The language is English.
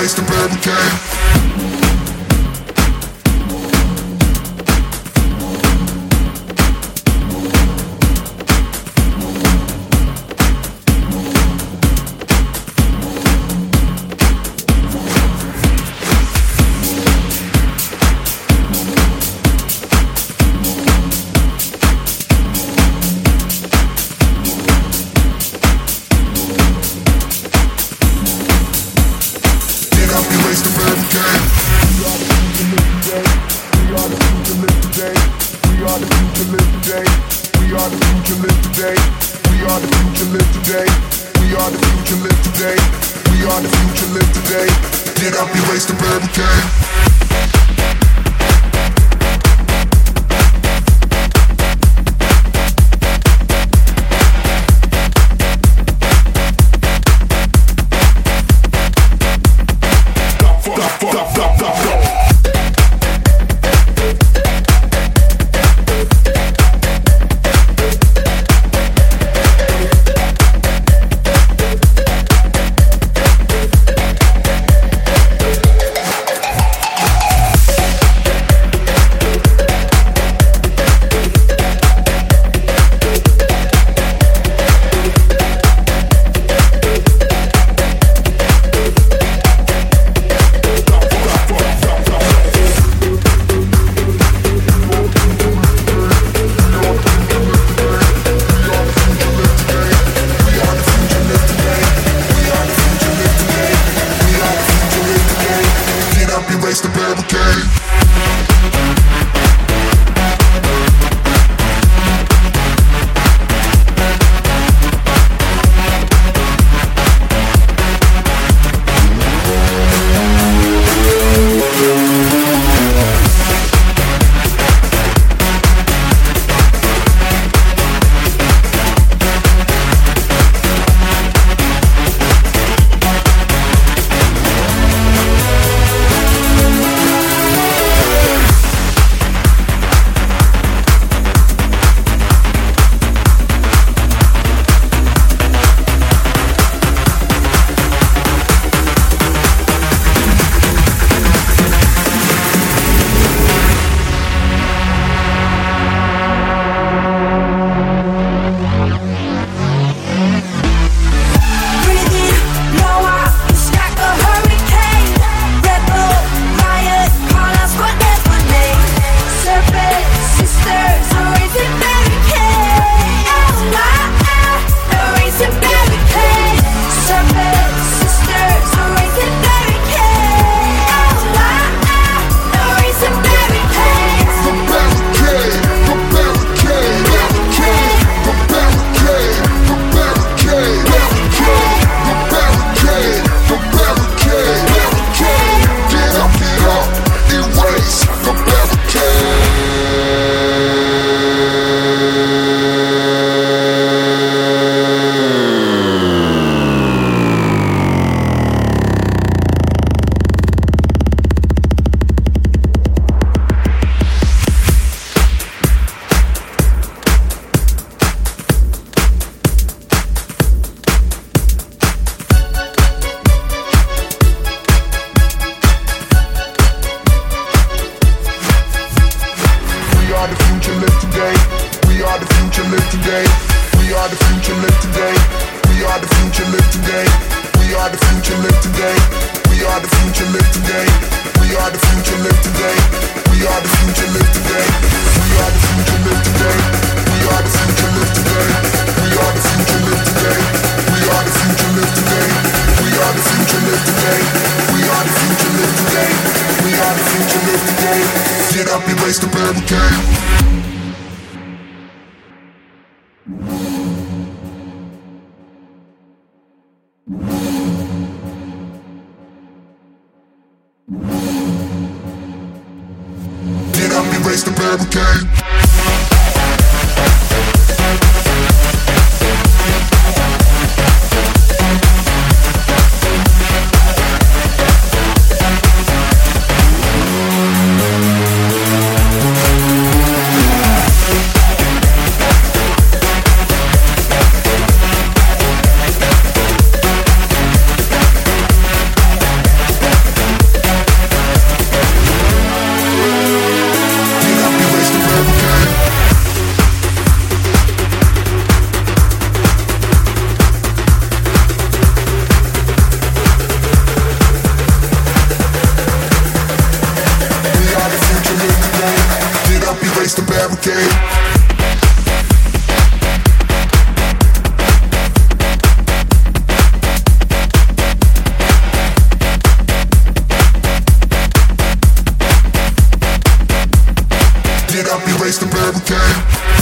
place to barricade today. We are the future live today. We are the future live today. We are the future live today. We are the future live today. Get up, you waste the. raise the barricade are the future, live today. We are the future, live today. We are the future, live today. We are the future, live today. We are the future, live today. We are the future, live today. We are the future, live today. We are the future, live today. We are the future, live today. We are the future, live today. We are the future, live today. Get up, and raise the barricade. face the barricade. face the barricade